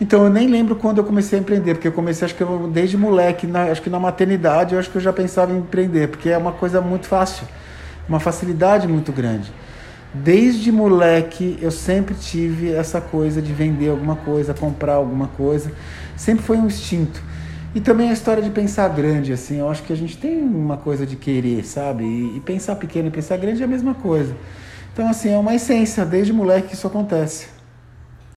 Então eu nem lembro quando eu comecei a empreender, porque eu comecei acho que eu, desde moleque, na, acho que na maternidade eu acho que eu já pensava em empreender, porque é uma coisa muito fácil, uma facilidade muito grande. Desde moleque eu sempre tive essa coisa de vender alguma coisa, comprar alguma coisa, sempre foi um instinto. E também a história de pensar grande, assim, eu acho que a gente tem uma coisa de querer, sabe? E, e pensar pequeno e pensar grande é a mesma coisa. Então, assim, é uma essência, desde moleque isso acontece.